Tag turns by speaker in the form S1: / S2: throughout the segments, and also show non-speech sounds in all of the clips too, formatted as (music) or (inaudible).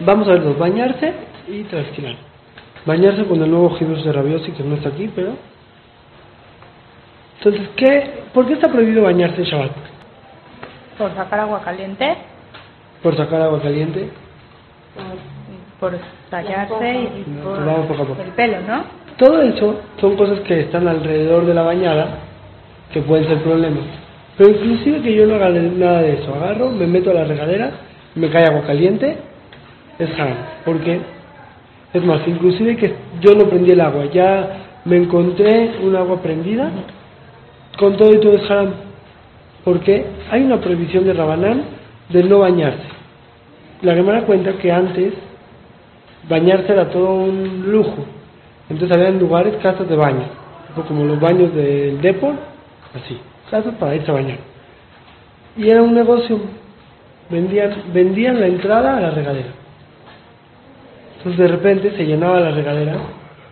S1: Vamos a ver dos, bañarse y trasquilar. Bañarse con el nuevo Jesús de Rabiosi, que no está aquí, pero... Entonces, ¿qué, ¿por qué está prohibido bañarse en Shabbat?
S2: Por sacar agua caliente,
S1: ¿Por sacar agua caliente?
S2: por tallarse y por
S1: Vamos poco a poco.
S2: el pelo, ¿no?
S1: Todo eso son cosas que están alrededor de la bañada que pueden ser problemas. Pero inclusive que yo no haga nada de eso, agarro, me meto a la regadera, me cae agua caliente, es haram. ¿Por qué? Es más, inclusive que yo no prendí el agua, ya me encontré un agua prendida, con todo y todo es haram. Porque hay una prohibición de Rabanán de no bañarse. La Gemara cuenta que antes bañarse era todo un lujo. Entonces había lugares, casas de baño, como los baños del Depor, así, casas para irse a bañar. Y era un negocio, vendían, vendían la entrada a la regadera. Entonces de repente se llenaba la regadera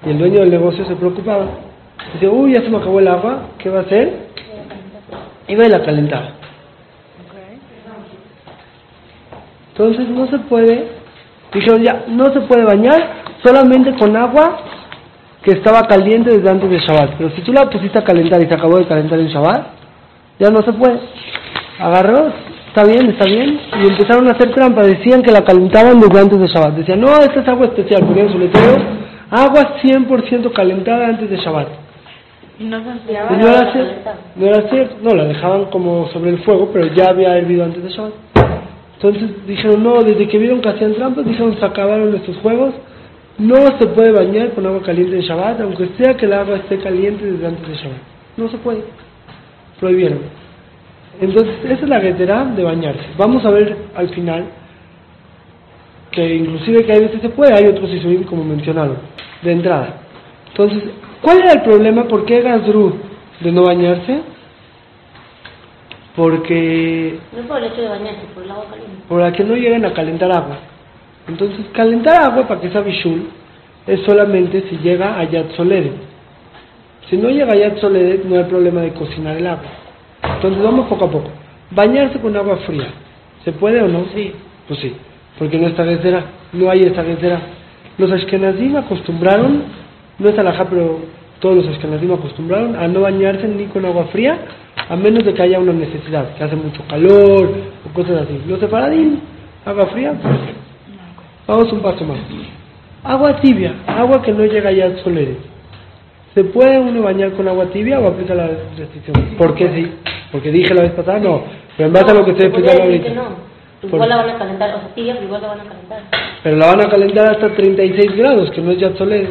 S1: y el dueño del negocio se preocupaba. Dice, uy, ya se me acabó el agua, ¿qué va a hacer? Iba y la calentaba. Entonces no se puede, dijeron ya, no se puede bañar solamente con agua que estaba caliente desde antes de Shabbat. Pero si tú la pusiste a calentar y se acabó de calentar en Shabbat, ya no se puede. Agarró, está bien, está bien, y empezaron a hacer trampa. Decían que la calentaban desde antes de Shabbat. Decían, no, esta es agua especial, ponían su letrero, agua 100% calentada antes de Shabbat.
S2: Y no se enfriaba.
S1: no era cierto, no era cierto, no, la dejaban como sobre el fuego, pero ya había hervido antes de Shabbat. Entonces dijeron, no, desde que vieron que hacían trampas, dijeron, se acabaron estos juegos, no se puede bañar con agua caliente en Shabbat, aunque sea que el agua esté caliente desde antes de Shabbat. No se puede. Prohibieron. Entonces, esa es la guetera de bañarse. Vamos a ver al final que inclusive que hay veces se puede, hay otros isurim como mencionaron, de entrada. Entonces, ¿cuál era el problema? ¿Por qué Gazru de no bañarse? Porque
S3: No por el hecho de bañarse, por el agua caliente.
S1: para que no lleguen a calentar agua. Entonces, calentar agua para que sea bishul es solamente si llega a Yad Soledet. Si no llega a Yad Soledet, no hay problema de cocinar el agua. Entonces, vamos poco a poco. Bañarse con agua fría. ¿Se puede o no? Sí. Pues sí, porque no está guesera, no hay esta. Los ashkenazim acostumbraron, no es alajá, pero todos los ashkenazim acostumbraron a no bañarse ni con agua fría, a menos de que haya una necesidad, que hace mucho calor o cosas así. Los separadim, agua fría, perfecto. Vamos un paso más. Agua tibia, agua que no llega ya al solere. ¿Se puede uno bañar con agua tibia o aplica la restricción? ¿Por qué sí? Porque dije la vez pasada, no. Pero en base a lo que estoy explicando ahorita.
S3: que no.
S1: Por-
S3: Igual la van a calentar, o sea, tibia, pero igual la van a calentar.
S1: Pero la van a calentar hasta 36 grados, que no es ya solere.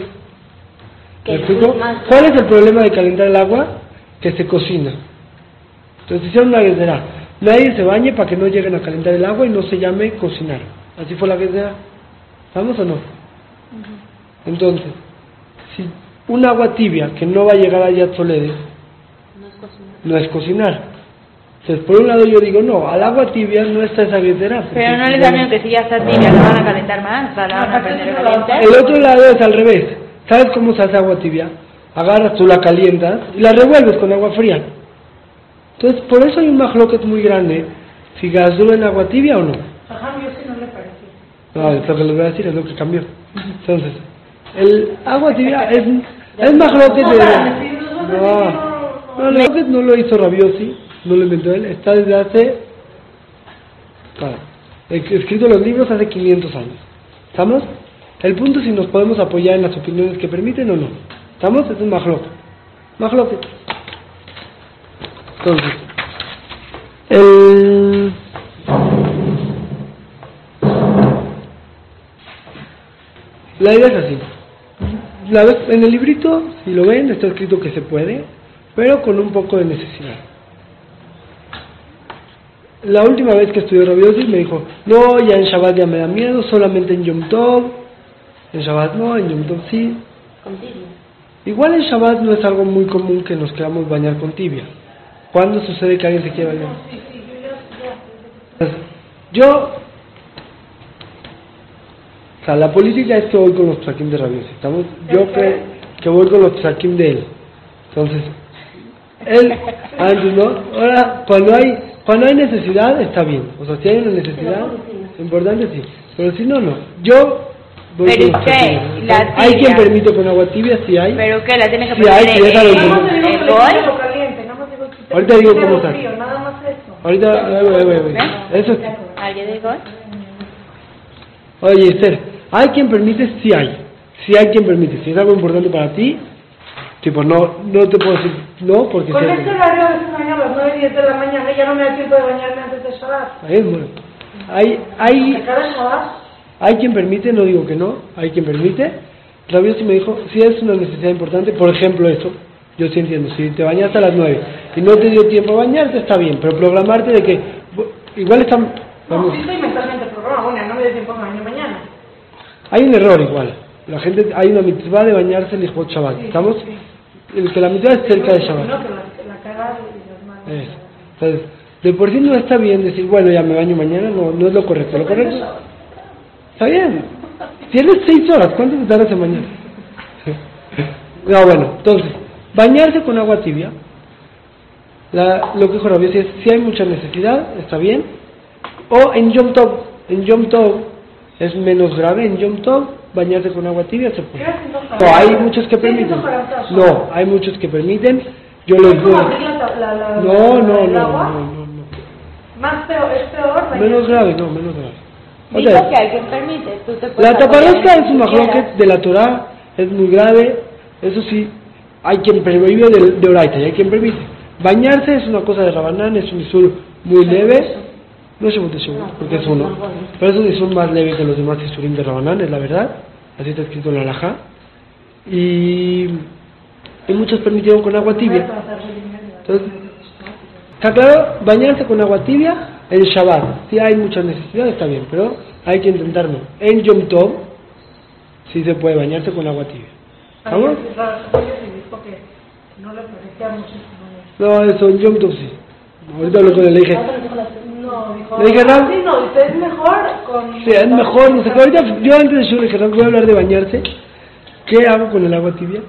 S3: Que
S1: ¿Me explico?
S3: es más-
S1: ¿Cuál es el problema de calentar el agua? Que se cocina. Entonces hicieron una guesera. Nadie se bañe para que no lleguen a calentar el agua y no se llame cocinar. Así fue la guesera. ¿Vamos o no? Entonces, si un agua tibia que no va a llegar a Yad Soledes
S3: No es cocinar.
S1: no es cocinar. Entonces, por un lado yo digo, no, al agua tibia no está esa porque
S2: Pero no les da que si ya está tibia la van a calentar más, o sea, la van a prender caliente.
S1: El otro lado es al revés. ¿Sabes cómo se hace agua tibia? Agarras, tú la calientas y la revuelves con agua fría. Entonces, por eso hay un majloquet muy grande. Si gasó en agua tibia o no.
S2: Ajá, yo sí no le pareció.
S1: No, es lo que les voy a decir, es lo que cambió. Entonces, el agua tibia es, es majloquet de... No, no, no lo hizo Rabiosi, no lo inventó él, está desde hace... Para, escrito en los libros hace 500 años. ¿Estamos? El punto es si nos podemos apoyar en las opiniones que permiten o no. ¿Estamos? Es un majloquet. Majloquet. Entonces, el... La idea es así. La vez- en el librito, si lo ven, está escrito que se puede, pero con un poco de necesidad. la última vez que estudió Rabiosi me dijo, no, ya en Shabbat ya me da miedo, solamente en Yom Tov. En Shabbat no, en Yom Tov sí.
S3: Con tibia.
S1: Igual en Shabbat no es algo muy común que nos queramos bañar con tibia. ¿Cuándo sucede que alguien se quiere bañar? Yo, sea, la política es que voy con los psakim de Rabiosi. Estamos, yo creo que voy con los psakim de él. Entonces, él, (laughs) antes, ¿no? Ahora, cuando hay, cuando hay necesidad, está bien. O sea, si hay una necesidad, importante sí. Pero si no, no. Yo voy
S2: Pero
S1: con los.
S2: La
S1: Hay quien
S2: tibia.
S1: permite con agua tibia, sí hay.
S2: Pero que la tiene que
S1: Sí, hay,
S2: poner
S1: sí, déjalo
S4: que que
S1: Ahorita digo cómo está.
S4: frío, Nada más eso.
S1: Ahorita, eh, eh, eh, eso.
S2: ¿Alguien gol?
S1: Oye, Esther, ¿hay quien permite? Sí hay. Sí hay quien permite. Si es algo importante para ti, tipo, no, no te puedo decir no porque
S4: Con este horario a veces baño a las 9 y 10 de la mañana y ya no me da tiempo de bañarme antes de Shabbat.
S1: Ahí es bueno. Hay, hay, hay quien permite, no digo que no, hay quien permite. Rabio sí me dijo, si es una necesidad importante, por ejemplo eso, yo sí entiendo, si te bañaste a las 9 y no te dio tiempo a bañarte, está bien, pero programarte de que, igual están,
S4: no,
S1: vamos,
S4: sí estoy mentalmente programada, bueno, no me da tiempo de bañar mañana.
S1: Hay un error igual. La gente, hay una mitzvah de bañarse el Ijbot Shabbat. ¿Estamos? El que la mitzvah es cerca de Shabbat.
S4: No, que la, la cara y las manos.
S1: Eso. Entonces, de por sí no está bien decir, bueno, ya me baño mañana, no, no es lo correcto. Lo correcto está bien. Tienes seis horas, ¿cuánto te tardas en bañar? (laughs) No, bueno, entonces, bañarse con agua tibia, la, lo que dijo Rabbi es, si hay mucha necesidad, está bien. O en Yom Tov, en Yom Tov es menos grave, en Yom Tov bañarse con agua tibia se puede.
S4: ¿Qué haciendo
S1: No, hay muchos que
S4: ¿Qué
S1: permiten. No, hay muchos que permiten. Yo les
S4: ¿Es como
S1: digo,
S4: abrir la, la, la,
S1: no, no,
S4: el
S1: no,
S4: agua?
S1: no, no, no.
S4: Más peor, es peor.
S1: Menos grave, no, menos grave. O
S2: Dijo
S1: sea,
S2: que alguien permite. Tú te puedes
S1: la taparrosca es un
S2: que
S1: de la Torah, es muy grave, eso sí, hay quien prohíbe de, de Oraita y hay quien permite. Bañarse es una cosa de Rabanán, es un isur muy leve, no es Shemut de porque es uno, pero es un isur más leve que los demás isurim de Rabanán, es la verdad, así está escrito en la Alajá, y, y muchos permitieron con agua tibia. Entonces, está claro, bañarse con agua tibia en Shabbat. Si hay mucha necesidad, está bien, pero hay que intentarlo. En Yom Tov, sí se puede bañarse con agua tibia. ¿Vamos?
S4: no
S1: eso en Yom Tov sí. Ahorita hablo con le dije,
S4: No, dijo.
S1: Le dije.
S4: Sí, no, dice, es mejor con.
S1: sí, es mejor, no sé qué. Ahorita, yo antes de le dije, "Ram, voy a hablar de bañarse. ¿Qué hago con el agua tibia?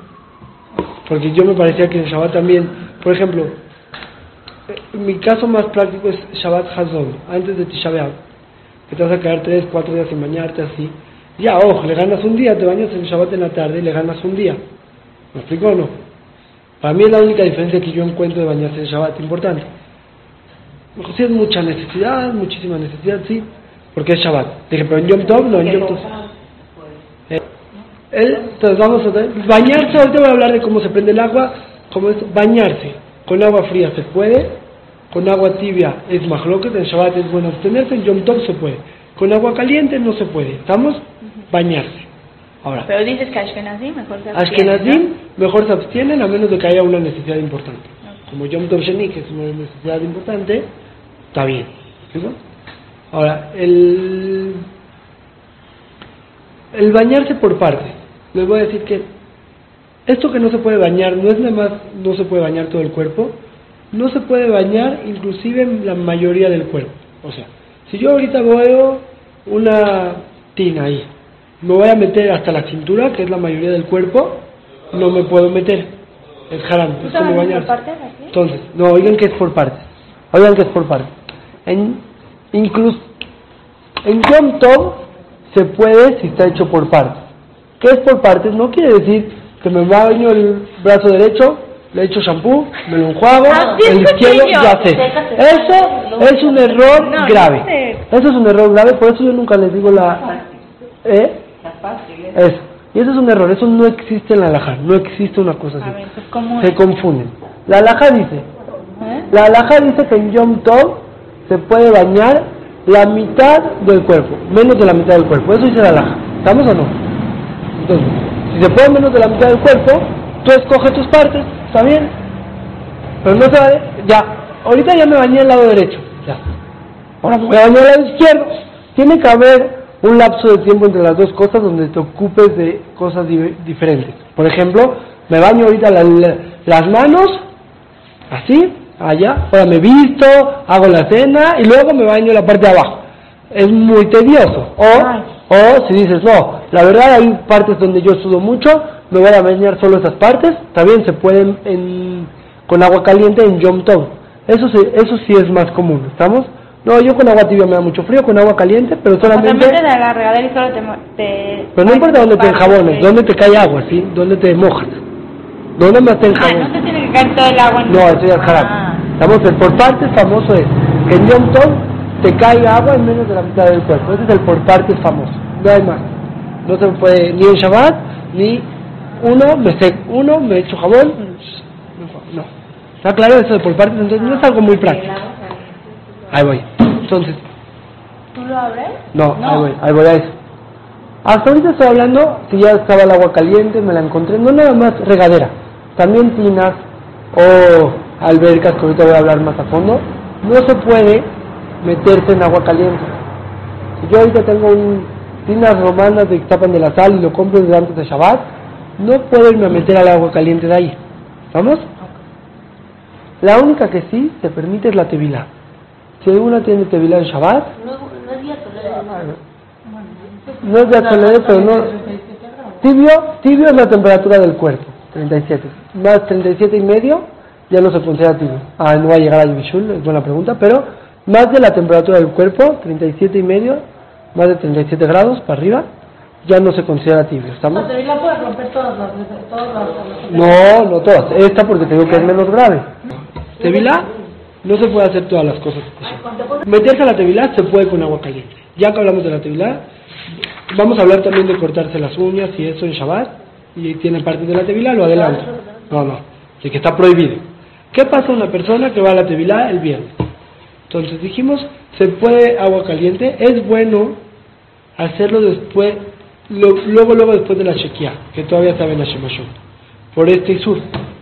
S1: Porque yo me parecía que en Shabbat también, por ejemplo, eh, mi caso más práctico es Shabbat Hazon, antes de Tisha que te vas a quedar tres, cuatro días sin bañarte así. Ya, ojo, le ganas un día, te bañas en Shabbat en la tarde y le ganas un día. ¿Me explico o no? Para mí es la única diferencia que yo encuentro de bañarse en Shabbat, importante. Mejor si es mucha necesidad, muchísima necesidad, sí, porque es Shabbat. Dije, pero en Yom Tov, no, en Yom Tov. Eh, él, entonces vamos a ver, bañarse, ahorita voy a hablar de cómo se prende el agua, cómo es bañarse. Con agua fría se puede, con agua tibia es mahloket, en Shabbat es bueno abstenerse, en Yom Tov se puede. Con agua caliente no se puede, ¿estamos? Bañarse. Ahora,
S2: Pero dices que Ashkenazim mejor se abstiene,
S1: Ashkenazim mejor se abstienen a menos de que haya una necesidad importante. Como Yom Tov Sheni, que es una necesidad importante, está bien. Ahora, el, el bañarse por partes. Les voy a decir que esto que no se puede bañar no es nada más no se puede bañar todo el cuerpo, no se puede bañar inclusive en la mayoría del cuerpo. O sea, si yo ahorita veo una tina ahí, me voy a meter hasta la cintura, que es la mayoría del cuerpo, no me puedo meter. Es haram,
S2: ¿Tú
S1: es como
S2: por
S1: bañarse.
S2: parte de aquí?
S1: Entonces, no, oigan que es por partes. Oigan que es por partes. En, incluso, en Yom Tov se puede si está hecho por partes. ¿Qué es por partes? No quiere decir que me baño el brazo derecho, le echo shampoo, me lo enjuago,
S2: Así
S1: el izquierdo ya sé. Eso es un error
S2: No, no
S1: grave.
S2: sé.
S1: Eso es un error grave, por eso yo nunca les digo la... ¿Eh? Eso. Y eso es un error, eso no existe en la alhaja, no existe una cosa así.
S2: ver, pues, ¿cómo
S1: Se
S2: es?
S1: confunden. La alhaja dice,
S2: ¿Eh?
S1: la alhaja dice que en Yom Tov se puede bañar la mitad del cuerpo, menos de la mitad del cuerpo. Eso dice la alhaja. ¿Estamos o no? Entonces, si se puede menos de la mitad del cuerpo, tú escoges tus partes, ¿está bien? Pero no se vale, ya, ahorita ya me bañé el lado derecho, ya. Ahora me voy a bañar al lado izquierdo. Tiene que haber un lapso de tiempo entre las dos cosas donde te ocupes de cosas di- diferentes. Por ejemplo, me baño ahorita la- la- las manos, así, allá, ahora me visto, hago la cena y luego me baño la parte de abajo. Es muy tedioso. O, o si dices, no, la verdad hay partes donde yo sudo mucho, me voy a bañar solo esas partes, también se pueden en, con agua caliente en Yom Tov. Eso, se- eso sí es más común, ¿estamos? No, yo con agua tibia me da mucho frío, con agua caliente, pero
S2: O sea,
S1: solamente...
S2: metes a la regadera y solo te... te
S1: Pero no importa dónde te enjabones,
S2: ok.
S1: dónde te cae agua, ¿sí? Dónde te mojas. ¿Dónde más te
S2: Ah,
S1: enjabones?
S2: no te tiene que caer todo el agua. en-
S1: No, eso ya es haram.
S2: Ah.
S1: Estamos, el por partes famoso es que en Yom Tov te caiga agua en menos de la mitad del cuerpo. Ese es el por partes famoso. No hay más. No se puede ni en Shabbat, ni uno me seco, uno me echo jabón. No. ¿Está claro eso de por partes? Entonces no es algo muy práctico. Ahí voy. Entonces,
S2: ¿Tú lo abres?
S1: no, ahí voy, ahí voy a eso. Hasta ahorita estoy hablando si ya estaba el agua caliente, me la encontré, no nada más regadera, también tinas o albercas, que ahorita voy a hablar más a fondo, no se puede meterse en agua caliente. Si yo ahorita tengo un tinas romanas de que tapan de la sal y lo compro desde antes de Shabbat, no puedo irme a meter al agua caliente de ahí. ¿Vamos? La única que sí se permite es la tevilá. Si alguna tiene tevilá en Shabbat,
S3: No, no es día solar.
S1: no es de acelere, pero no. Tibio, tibio es la temperatura del cuerpo, 37. Más 37 y medio, ya no se considera tibio. Ah, no va a llegar a Yvishul, es buena pregunta, pero más de la temperatura del cuerpo, 37 y medio, más de 37 grados para arriba, ya no se considera tibio. ¿Estamos?
S4: La tevilá puede romper todas las, todas las,
S1: No, no todas. Esta porque te digo que es menos grave. Tevilá no se puede hacer todas las cosas. Meterse a la tevilá se puede con agua caliente. Ya que hablamos de la tevilá, vamos a hablar también de cortarse las uñas y eso en Shabbat. Y tiene parte de la tevilá, lo adelanto. No, no, de que está prohibido. ¿Qué pasa a una persona que va a la tevilá el viernes? Entonces dijimos, se puede agua caliente, es bueno hacerlo después, lo- luego, luego después de la shekia, que todavía está en la Shemashot, por este isur.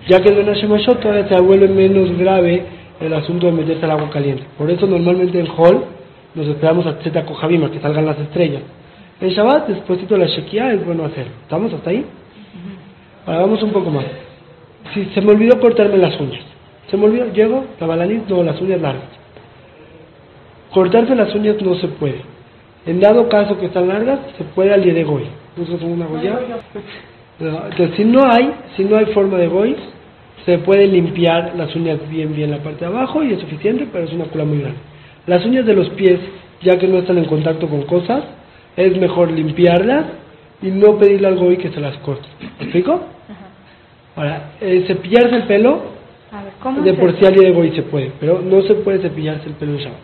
S1: Ya que en la Shemashot todavía se vuelve menos grave el asunto de meterse al agua caliente. Por eso normalmente en Hall nos esperamos a Tzeta Kohabima, que salgan las estrellas. En Shabbat, después de la shekia, es bueno hacerlo. ¿Estamos hasta ahí? Ahora vamos un poco más. Si se me olvidó cortarme las uñas. Se me olvidó, llego, la balanís, no, las uñas largas. Cortarse las uñas no se puede. En dado caso que están largas, se puede al día de goy. ¿Usas una goya? (laughs) No, Entonces, si no hay, si no hay forma de goy, se puede limpiar las uñas bien, bien la parte de abajo y es suficiente, pero es una cula muy grande. Las uñas de los pies, ya que no están en contacto con cosas, es mejor limpiarlas y no pedirle al goy que se las corte. ¿Me explico? Ahora, eh, cepillarse el pelo,
S2: A ver, ¿cómo
S1: de por sí al día de goy se puede, pero no se puede cepillarse el pelo en Shabbat.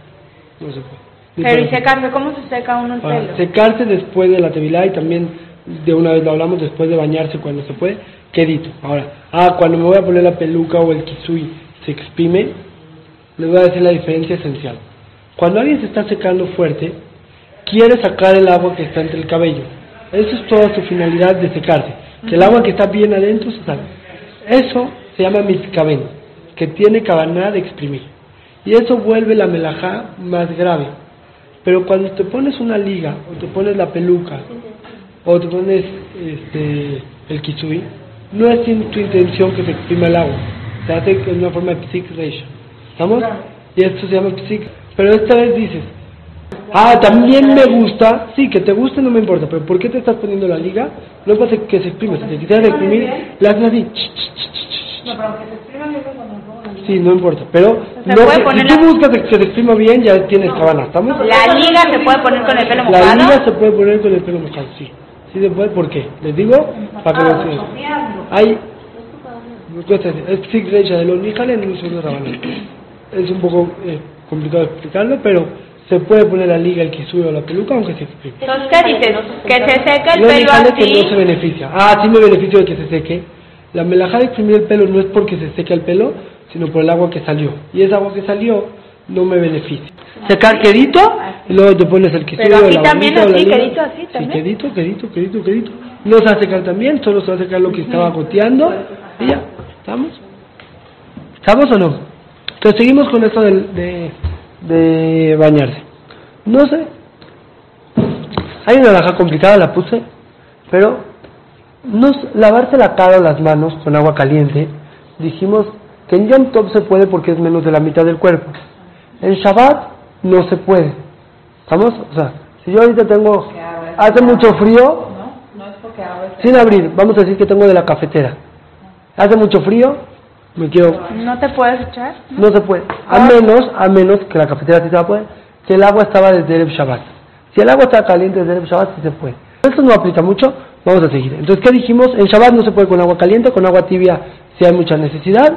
S1: No se puede. Ni
S2: Pero y secarse, ¿cómo se seca uno el
S1: Ahora,
S2: pelo?
S1: secarse después de la tevilá y también de una vez lo hablamos después de bañarse cuando se puede, quedito. Ahora, ah, cuando me voy a poner la peluca o el kisui se exprime, les voy a decir la diferencia esencial. Cuando alguien se está secando fuerte, quiere sacar el agua que está entre el cabello. Eso es toda su finalidad de secarse. Que el agua que está bien adentro se salga. Eso se llama mitkaben, que tiene cabana de exprimir. Y eso vuelve la melajá más grave. Pero cuando te pones una liga, o te pones la peluca, o te pones este, el kisui, no es in- tu intención que se exprima el agua. Se hace en una forma de psik ratio. ¿Estamos? Y esto se llama psik. Pero esta vez dices, ah, también me gusta, sí, que te guste no me importa, pero ¿por qué te estás poniendo la liga? No es para que se exprima, si te quisieras exprimir, la haces así.
S4: No, pero se exprima bien cuando la
S1: Sí, no importa, pero no, si tú
S2: la-
S1: buscas que se exprima bien, ya tienes cabana, ¿estamos?
S2: La liga se puede poner con el pelo
S1: La
S2: mojado.
S1: liga se puede poner con el pelo mojado, sí. Sí se puede, ¿por qué? Les digo, para que lo sigan. Hay, es un poco eh, complicado explicarlo, pero se puede poner la liga, el kisui o la peluca, aunque se exprime.
S2: Entonces, ¿qué dices? Que se seca el
S1: Los
S2: pelo
S1: nijales que no se
S2: así.
S1: beneficia. Ah, sí me beneficio de que se seque. La melajá de exprimir el pelo no es porque se seque el pelo, sino por el agua que salió. Y esa agua que salió no me beneficia. Secar quedito y luego te pones el kisui
S2: Pero aquí
S1: la
S2: también, así, quedito, así
S1: Sí,
S2: también.
S1: quedito, quedito, quedito, quedito. No se va a secar también, solo se va a secar lo que estaba goteando y ya. ¿Estamos? ¿Estamos o no? Entonces seguimos con esto de, de bañarse. No sé. Hay una laja complicada, la puse, pero no, lavarse la cara o las manos con agua caliente, dijimos que en Yom Tov se puede porque es menos de la mitad del cuerpo. En Shabbat no se puede. ¿Estamos? O sea, si yo ahorita tengo, hace mucho frío, sin abrir, vamos a decir que tengo de la cafetera. Hace mucho frío, me quiero,
S2: ¿No te puedes echar?
S1: no se puede. A menos, a menos que la cafetera sí se va a poder, que el agua estaba desde Erev Shabbat. Si el agua está caliente desde Erev Shabbat, sí se puede. Esto no aplica mucho, vamos a seguir. Entonces, ¿qué dijimos? En Shabbat no se puede con agua caliente, con agua tibia, si hay mucha necesidad,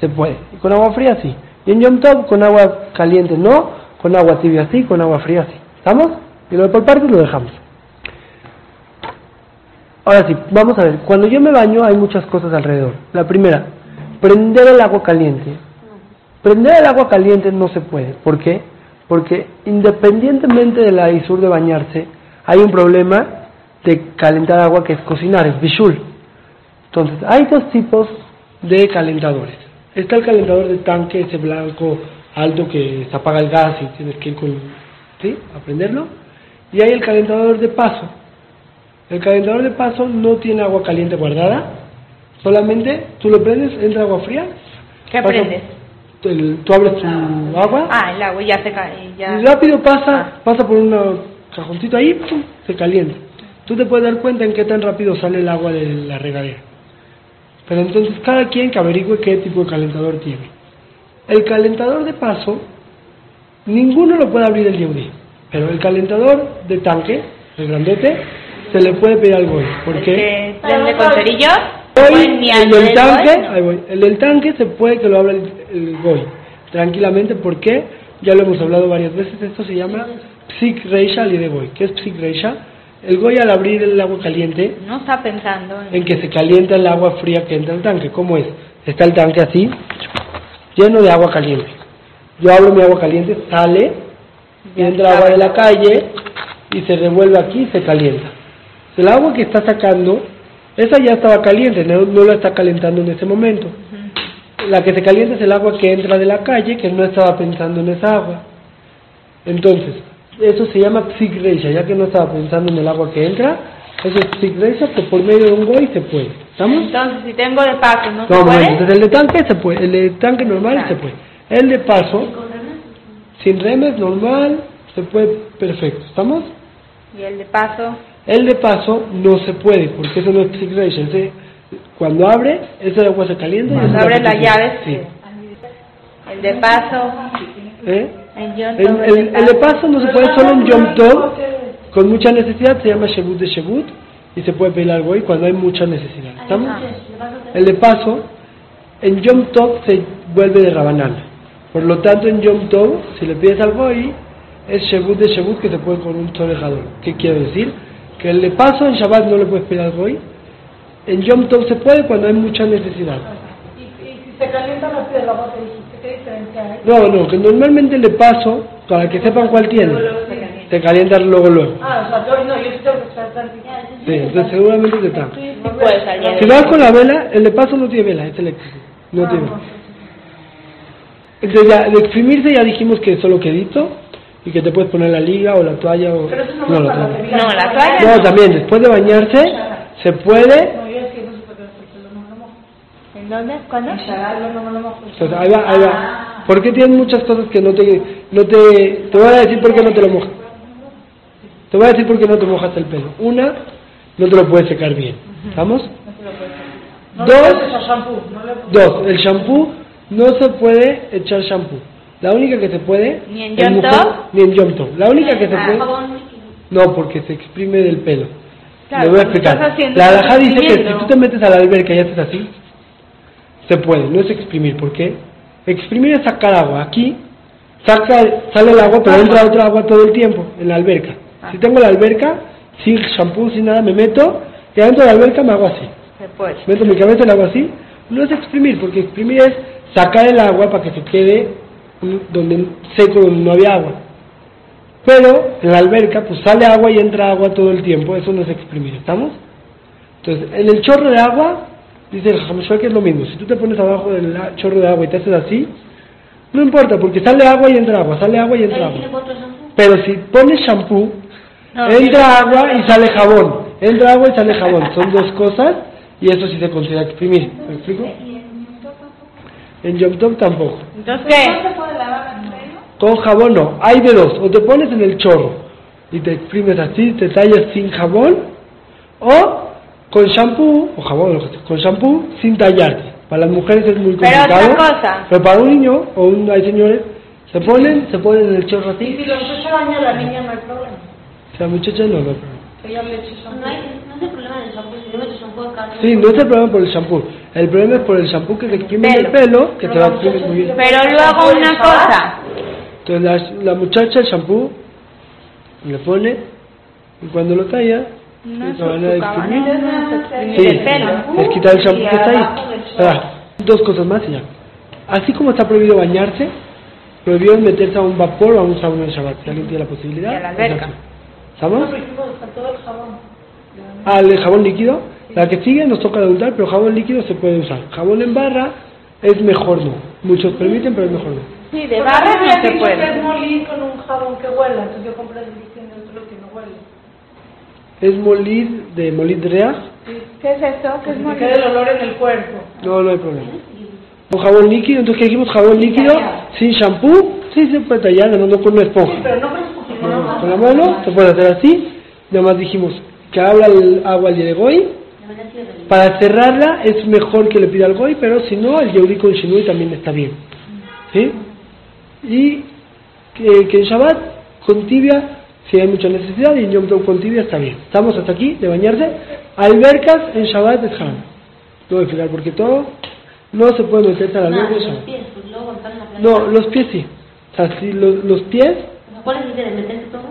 S1: se puede. Y con agua fría, sí. Y en Yom Tov, con agua caliente no, con agua tibia sí, con agua fría sí. ¿Estamos? Y lo de por partes lo dejamos. Ahora sí, vamos a ver. Cuando yo me baño hay muchas cosas alrededor. La primera, prender el agua caliente. Prender el agua caliente no se puede. ¿Por qué? Porque independientemente de la isur de bañarse, hay un problema de calentar agua que es cocinar, es bishul. Entonces, hay dos tipos de calentadores. Está el calentador de tanque, ese blanco alto que se apaga el gas y tienes que ir con, ¿sí? a prenderlo. Y hay el calentador de paso. El calentador de paso no tiene agua caliente guardada, solamente tú lo prendes, entra agua fría.
S2: ¿Qué
S1: pasa-
S2: prendes?
S1: el- tú abres tu agua
S2: Ah, el agua ya se cae. Ya.
S1: y rápido pasa, pasa por un cajoncito ahí, ¡pum! se calienta. Tú te puedes dar cuenta en qué tan rápido sale el agua de la regadera. Pero entonces cada quien que averigüe qué tipo de calentador tiene. El calentador de paso, ninguno lo puede abrir el Yehudi. Pero el calentador de tanque, el grandote, se le puede pedir al goy. ¿Por qué?
S2: Con cerillos.
S1: El
S2: al
S1: del tanque,
S2: gol.
S1: ahí voy. el del tanque se puede que lo abra el, el goy tranquilamente, porque ya lo hemos hablado varias veces, esto se llama psik reisha de goy. ¿Qué es psik reisha? El goy al abrir el agua caliente,
S2: No está pensando en...
S1: en que se calienta el agua fría que entra al tanque. ¿Cómo es? Está el tanque así, lleno de agua caliente. Yo abro mi agua caliente, sale, y entra agua de la calle y se revuelve aquí y se calienta. El agua que está sacando, esa ya estaba caliente, no, no la está calentando en ese momento. La que se calienta es el agua que entra de la calle, que no estaba pensando en esa agua. Entonces, eso se llama psik reisha, ya que no estaba pensando en el agua que entra, eso es psik reisha, que por medio de un goy se puede. ¿Estamos?
S2: Entonces, si tengo de paso, ¿no,
S1: No,
S2: se puede?
S1: entonces el de tanque se puede, el de tanque normal se puede. El de paso, sin remes, normal, se puede perfecto. ¿Estamos?
S2: Y el de paso...
S1: El de paso no se puede, porque eso no es psik reisha, ese- cuando abre, ese agua se calienta y
S2: Cuando las
S1: se-
S2: llaves,
S1: Sí.
S2: el de paso...
S1: ¿Eh?
S2: El, Yom
S1: El, el- el de paso no se puede solo en Yom Tov, con mucha necesidad, se llama Shebut de Shebut, y se puede pedir algo y cuando hay mucha necesidad. ¿Estamos? El de paso, en Yom Tov se vuelve de Rabanana. Por lo tanto, en Yom Tov, si le pides algo ahí, es Shebut de Shebut que se puede con un solejador. ¿Qué quiero decir? Que el de paso en Shabbat no le puedes pedir algo ahí. En Yom Tov se puede cuando hay mucha necesidad.
S4: Y, y si se calienta la piel, te.
S1: No, no, que normalmente el de paso, para que sepan cuál tiene, se calienta luego luego.
S4: Ah, o sea, yo, no, yo sí tengo que estar tantito.
S1: Sí, entonces seguramente te está. Si vas con la vela, el de paso no tiene vela, es eléctrico. No tiene. Entonces ya, de exprimirse ya dijimos que es solo quedito y que te puedes poner la liga o la toalla o...
S4: Pero eso no,
S1: No,
S4: es
S1: la toalla.
S4: la
S2: No, la toalla
S1: No, también, después de bañarse, se puede...
S4: No, yo es que no sé por qué el pelo no me lo mojo.
S2: ¿En dónde? ¿Cuándo?
S4: El pelo no lo mojo.
S1: Entonces, ahí va, ahí va. ¿Por qué tienes muchas cosas que no te... No te, te voy a decir por qué no te lo mojas. Te voy a decir por qué no te mojas el pelo. Una, no te lo puedes secar bien. ¿Estamos?
S4: No le
S1: Dos,
S4: puedes echar shampoo, no
S1: Dos, el shampoo no se puede echar shampoo. La única que se puede.
S2: ¿Ni en Yom?
S1: Ni en Yom. La única que se
S2: Ah,
S1: puede. No, porque se exprime del pelo.
S2: Claro,
S1: Le voy a explicar. La alhaja dice que si tú te metes a la alberca y haces así, se puede, no es exprimir. ¿Por qué? Exprimir es sacar agua. Aquí saca, sale el agua, pero entra otra agua todo el tiempo en la alberca.
S2: Ah.
S1: Si tengo la alberca, sin shampoo, sin nada, me meto y adentro de la alberca me hago así.
S2: Se puede.
S1: meto mi cabeza y la hago así, no es exprimir, porque exprimir es sacar el agua para que se quede donde seco, donde no había agua. Pero en la alberca, pues sale agua y entra agua todo el tiempo, eso no es exprimir, ¿estamos? Entonces, en el chorro de agua, dice el que es lo mismo, si tú te pones abajo del chorro de agua y te haces así, No importa, porque sale agua y entra agua, sale agua y entra agua. Pero si pones shampoo, entra agua y sale jabón. Entra agua y sale jabón. Son dos cosas y eso sí se considera exprimir. ¿Me explico? En Yom Tov tampoco.
S2: Entonces.
S4: ¿No?
S1: Con jabón no. Hay de dos. O te pones en el chorro y te exprimes así, te tallas sin jabón. O con shampoo, o jabón, con shampoo sin tallarte. Para las mujeres es muy
S2: Pero
S1: complicado.
S2: otra cosa.
S1: Pero para un niño o un, hay señores, se ponen, se ponen en el chorro
S4: Y
S1: así.
S4: si lo empieza a bañar la niña no hay problema.
S1: O sea, muchacha no, no hay problema.
S4: Que yo le shampoo.
S3: No, hay, no es el problema del shampoo, si le metes shampoo acá.
S1: Sí, no es el problema por el shampoo. El problema es por el shampoo que te exprime en el pelo, que te va a muy bien.
S2: Pero luego una cosa.
S1: Entonces la, la muchacha el shampoo le pone y cuando lo talla,
S2: No
S1: manera de
S2: su
S1: exprimir.
S2: cabana,
S1: Sí,
S2: el pelo.
S1: es quitar el shampoo que está ahí. Ahora, dos cosas más y ya. Así como está prohibido bañarse, prohibido meterse a un vapor o a un sauna en Shabbat. Si alguien tiene la posibilidad.
S2: Y a la alberca.
S1: es así. ¿Estamos?
S4: No, pero hicimos hasta todo el jabón.
S1: Al de jabón líquido, la que sigue nos toca de untar, pero jabón líquido se puede usar. Jabón en barra es mejor no. Muchos permiten, pero es mejor no.
S2: Sí, de barra no se puede.
S4: con un jabón que huela, entonces yo compré el líquido neutro que no huele.
S1: Es molir de molir de reas.
S2: ¿Qué es eso? ¿Qué es
S4: quede el olor en el cuerpo.
S1: No, no hay problema. Con jabón líquido, entonces que dijimos jabón líquido, sin shampoo, sí se puede tallar, no, no con una esponja.
S4: Sí, pero no con esponja, con la
S1: No,
S4: mano.
S1: con la mano se puede hacer así, nada más dijimos que habla el agua al yeregoy, para cerrarla es mejor que le pida al goy, pero si no, el yeuri con shinui también está bien. ¿Sí? Y que, que en Shabbat, con tibia, si hay mucha necesidad, y en Yom Tov con tibia está bien. Estamos hasta aquí, de bañarse. Albercas en Shabbat es haram. No voy a explicar porque todo no se puede meterse a la
S3: Nada,
S1: alberca en
S3: los
S1: Shabbat.
S3: pies, pues playa.
S1: No, los pies sí. O sea, si los, los pies,
S3: ¿Cuál es el de meterte todo?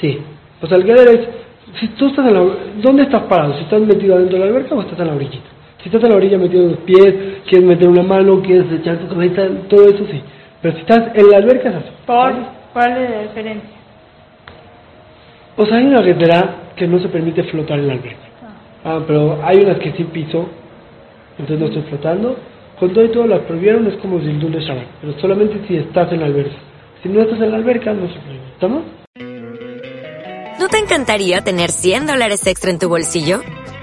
S1: sí. O sea, el gather es, si tú estás en la, ¿dónde estás parado? Si estás metido adentro de la alberca o estás en la orillita. Si estás en la orilla metido en los pies, quieres meter una mano, quieres echar tu cabeza, todo eso sí. Pero si estás en la alberca es así.
S2: ¿Por? ¿Cuál es la diferencia?
S1: O sea, hay una guetera que no se permite flotar en la alberca. Ah, pero hay unas que sí piso, entonces no estoy flotando. Con todo y todo las prohibieron, es como sin de Shabbat. Pero solamente si estás en la alberca. Si no estás en la alberca, no se prohíbe. ¿Estamos?
S5: ¿No te encantaría tener 100 dólares extra en tu bolsillo?